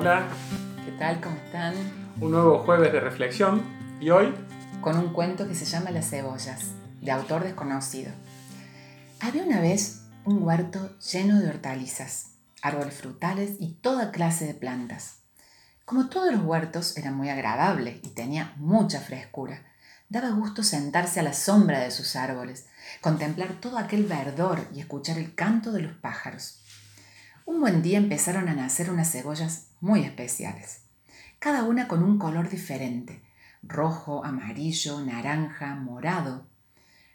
Hola, ¿Qué tal? ¿Cómo están? un nuevo jueves de reflexión y hoy Con un cuento que se llama Las cebollas, de autor desconocido. Había una vez un huerto lleno de hortalizas, árboles frutales y toda clase de plantas. Como todos los huertos era muy agradable y tenía mucha frescura, daba gusto sentarse a la sombra de sus árboles, contemplar todo aquel verdor y escuchar el canto de los pájaros. Un buen día empezaron a nacer unas cebollas muy especiales, cada una con un color diferente, rojo, amarillo, naranja, morado.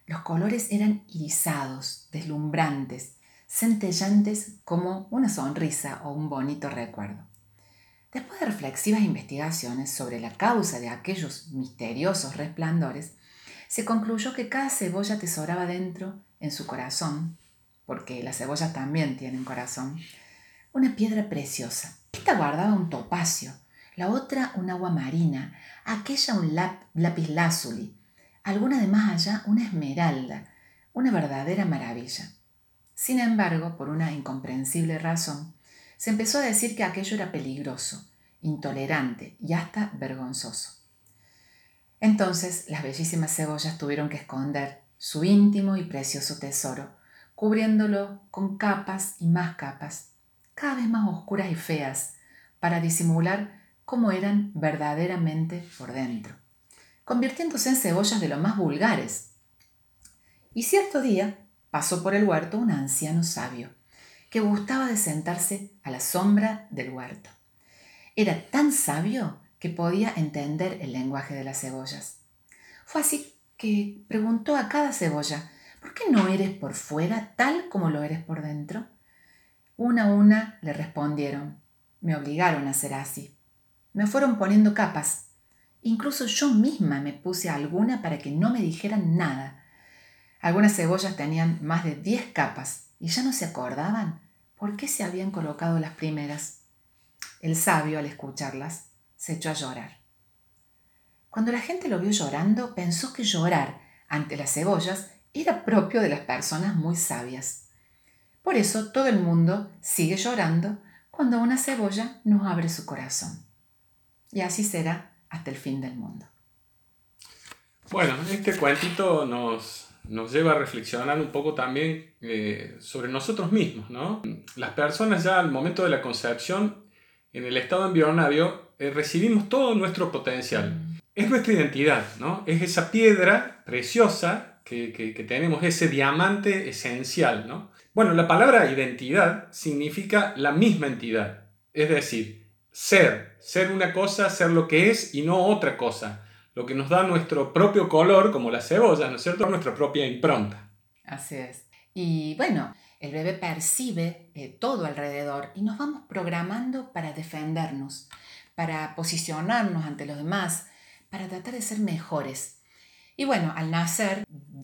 Los colores eran irisados, deslumbrantes, centellantes como una sonrisa o un bonito recuerdo. Después de reflexivas investigaciones sobre la causa de aquellos misteriosos resplandores, se concluyó que cada cebolla atesoraba dentro, en su corazón, porque las cebollas también tienen corazón, una piedra preciosa. Esta guardaba un topacio, la otra un agua marina, aquella un lap- lápiz lázuli, alguna de más allá una esmeralda, una verdadera maravilla. Sin embargo, por una incomprensible razón, se empezó a decir que aquello era peligroso, intolerante y hasta vergonzoso. Entonces las bellísimas cebollas tuvieron que esconder su íntimo y precioso tesoro, cubriéndolo con capas y más capas, cada vez más oscuras y feas, para disimular cómo eran verdaderamente por dentro, convirtiéndose en cebollas de lo más vulgares. Y cierto día pasó por el huerto un anciano sabio, que gustaba de sentarse a la sombra del huerto. Era tan sabio que podía entender el lenguaje de las cebollas. Fue así que preguntó a cada cebolla, ¿por qué no eres por fuera tal como lo eres por dentro? Una a una le respondieron, me obligaron a ser así. Me fueron poniendo capas. Incluso yo misma me puse alguna para que no me dijeran nada. Algunas cebollas tenían más de diez capas y ya no se acordaban por qué se habían colocado las primeras. El sabio, al escucharlas, se echó a llorar. Cuando la gente lo vio llorando, pensó que llorar ante las cebollas era propio de las personas muy sabias. Por eso todo el mundo sigue llorando cuando una cebolla nos abre su corazón. Y así será hasta el fin del mundo. Bueno, este cuentito nos, nos lleva a reflexionar un poco también eh, sobre nosotros mismos, ¿no? Las personas ya al momento de la concepción, en el estado embrionario, eh, recibimos todo nuestro potencial. Es nuestra identidad, ¿no? Es esa piedra preciosa que, que- que tenemos, ese diamante esencial, ¿no? Bueno, la palabra identidad significa la misma entidad, es decir, ser, ser una cosa, ser lo que es y no otra cosa lo que nos da nuestro propio color, como la cebolla, ¿no es cierto? Nuestra propia impronta. Así es. Y bueno, el bebé percibe eh, todo alrededor y nos vamos programando para defendernos, para posicionarnos ante los demás, para tratar de ser mejores. Y bueno, al nacer,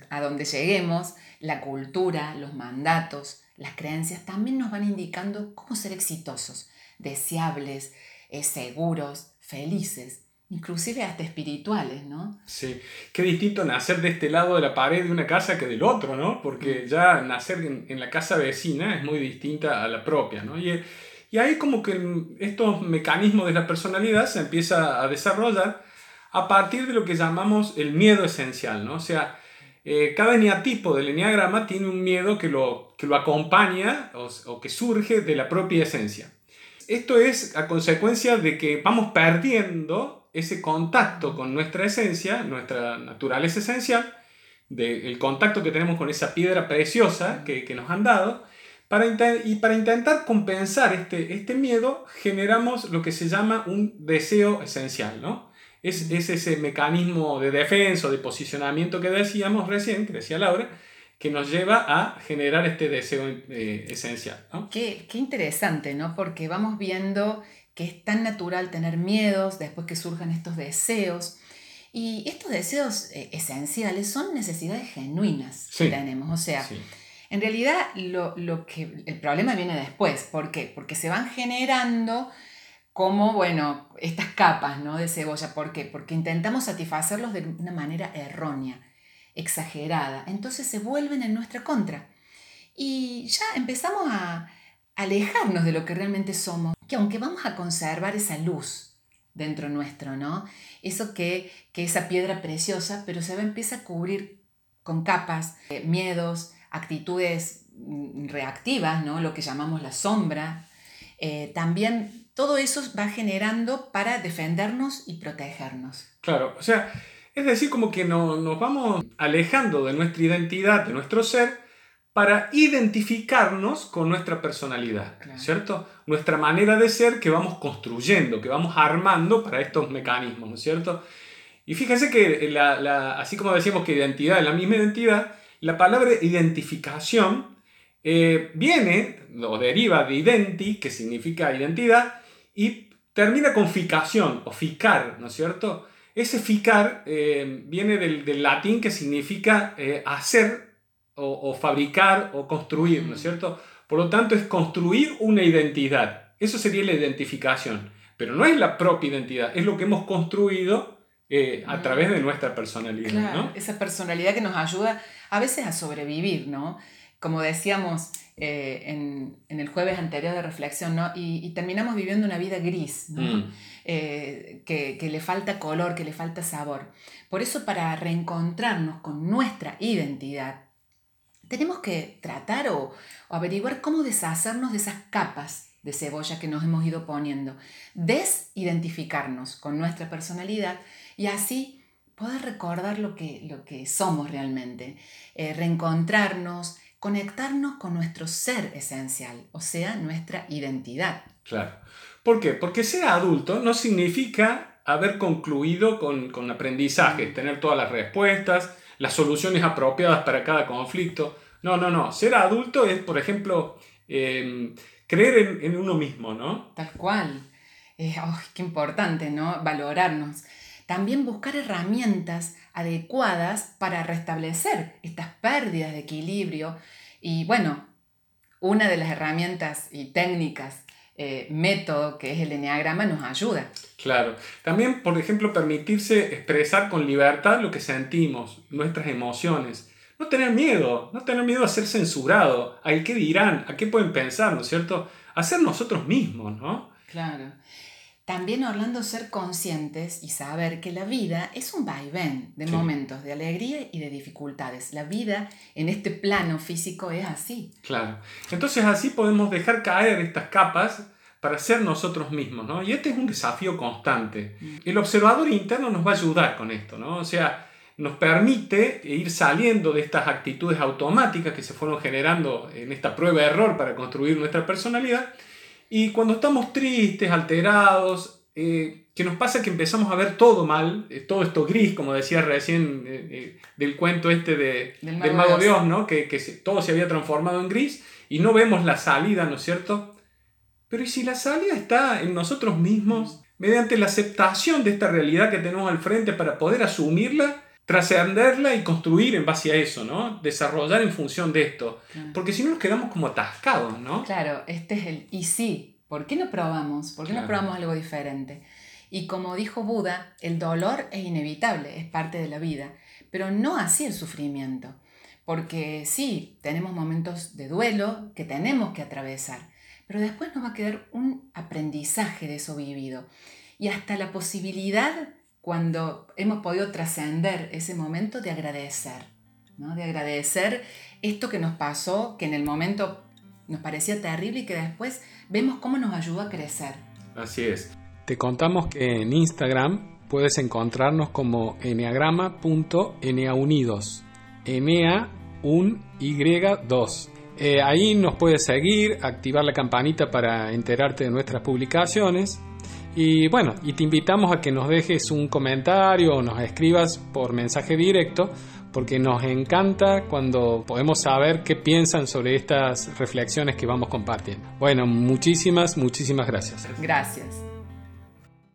a donde lleguemos, la cultura, los mandatos, las creencias también nos van indicando cómo ser exitosos, deseables, eh, seguros, felices, inclusive hasta espirituales, ¿no? Sí, qué distinto nacer de este lado de la pared de una casa que del otro, ¿no? Porque ya nacer en, en la casa vecina es muy distinta a la propia, ¿no? Y, y ahí como que estos mecanismos de la personalidad se empieza a desarrollar a partir de lo que llamamos el miedo esencial, ¿no? O sea, eh, cada eneatipo del eneagrama tiene un miedo que lo, que lo acompaña o, o que surge de la propia esencia. Esto es a consecuencia de que vamos perdiendo ese contacto con nuestra esencia, nuestra naturaleza esencial, del contacto que tenemos con esa piedra preciosa que, que nos han dado, para y para intentar compensar este, este miedo, generamos lo que se llama un deseo esencial, ¿no? Es, es ese mecanismo de defensa, o de posicionamiento que decíamos recién, que decía Laura, que nos lleva a generar este deseo eh, esencial, ¿no? Qué, qué interesante, ¿no? Porque vamos viendo que es tan natural tener miedos, después que surjan estos deseos. Y estos deseos eh, esenciales son necesidades genuinas Sí. que tenemos. O sea, Sí. en realidad lo, lo que, el problema viene después. ¿Por qué? Porque se van generando como, bueno, estas capas ¿no? de cebolla. ¿Por qué? Porque intentamos satisfacerlos de una manera errónea, exagerada. Entonces se vuelven en nuestra contra. Y ya empezamos a, alejarnos de lo que realmente somos, que aunque vamos a conservar esa luz dentro nuestro, ¿no? Eso que, que esa piedra preciosa, pero se va, empieza a cubrir con capas, eh, miedos, actitudes mm, reactivas, ¿no? Lo que llamamos la sombra. Eh, también todo eso va generando para defendernos y protegernos. Claro, o sea, es decir, como que nos vamos alejando de nuestra identidad, de nuestro ser, para identificarnos con nuestra personalidad, ¿cierto? Nuestra manera de ser que vamos construyendo, que vamos armando para estos mecanismos, ¿no es cierto? Y fíjense que así como decíamos que identidad es la misma identidad, la palabra identificación eh, viene o deriva de identi, que significa identidad, y termina con ficación o ficar, ¿no es cierto? Ese ficar eh, viene del, latín que significa eh, hacer o, fabricar o construir, ¿no es cierto? Por lo tanto, es construir una identidad. Eso sería la identificación. Pero no es la propia identidad, es lo que hemos construido eh, a través de nuestra personalidad. Claro, Esa personalidad que nos ayuda a veces a sobrevivir, ¿no? Como decíamos en, el jueves anterior de reflexión, ¿no? Y, terminamos viviendo una vida gris, ¿no? Mm. Eh, que, le falta color, que le falta sabor. Por eso para reencontrarnos con nuestra identidad, tenemos que tratar o, averiguar cómo deshacernos de esas capas de cebolla que nos hemos ido poniendo, desidentificarnos con nuestra personalidad y así poder recordar lo que, lo que somos realmente, eh, reencontrarnos, conectarnos con nuestro ser esencial, o sea, nuestra identidad. Claro. ¿Por qué? Porque ser adulto no significa haber concluido con, con aprendizaje, tener todas las respuestas, las soluciones apropiadas para cada conflicto. No, no, no. Ser adulto es, por ejemplo, em, creer en, uno mismo, ¿no? Tal cual. Eh, qué importante, ¿no? Valorarnos. También buscar herramientas adecuadas para restablecer estas pérdidas de equilibrio. Y bueno, una de las herramientas y técnicas eh, método que es el enneagrama nos ayuda. Claro. También, por ejemplo, permitirse expresar con libertad lo que sentimos, nuestras emociones. No tener miedo, no tener miedo a ser censurado, a qué dirán, a qué pueden pensar, ¿no es cierto? A ser nosotros mismos, ¿no? Claro. También, Orlando, ser conscientes y saber que la vida es un vaivén de momentos de alegría y de dificultades. La vida en este plano físico es así. Claro. Entonces así podemos dejar caer estas capas para ser nosotros mismos, ¿no? Y este es un desafío constante. Mm. El observador interno nos va a ayudar con esto, ¿no? O sea, nos permite ir saliendo de estas actitudes automáticas que se fueron generando en esta prueba de error para construir nuestra personalidad y cuando estamos tristes, alterados, eh, que nos pasa que empezamos a ver todo mal, eh, todo esto gris, como decía recién eh, del cuento este de, del Mago, Dios, ¿no? que, que todo se había transformado en gris y no vemos la salida, ¿no es cierto? Pero ¿y si la salida está en nosotros mismos, mediante la aceptación de esta realidad que tenemos al frente para poder asumirla trascenderla y construir en base a eso, ¿no? Desarrollar en función de esto. Porque si no nos quedamos como atascados, ¿no? Claro, este es el y sí. ¿Por qué no probamos? ¿Por qué no probamos algo diferente? Y como dijo Buda, el dolor es inevitable, es parte de la vida, pero no así el sufrimiento. Porque sí, tenemos momentos de duelo que tenemos que atravesar, pero después nos va a quedar un aprendizaje de eso vivido y hasta la posibilidad cuando hemos podido trascender ese momento de agradecer, ¿no? de agradecer esto que nos pasó, que en el momento nos parecía terrible y que después vemos cómo nos ayudó a crecer. Así es. Te contamos que en Instagram puedes encontrarnos como eneagrama.eneaunidos. Enea un Y2. Eh, ahí nos puedes seguir, activar la campanita para enterarte de nuestras publicaciones y bueno, y te invitamos a que nos dejes un comentario o nos escribas por mensaje directo, porque nos encanta cuando podemos saber qué piensan sobre estas reflexiones que vamos compartiendo. Bueno, muchísimas, muchísimas gracias. Gracias.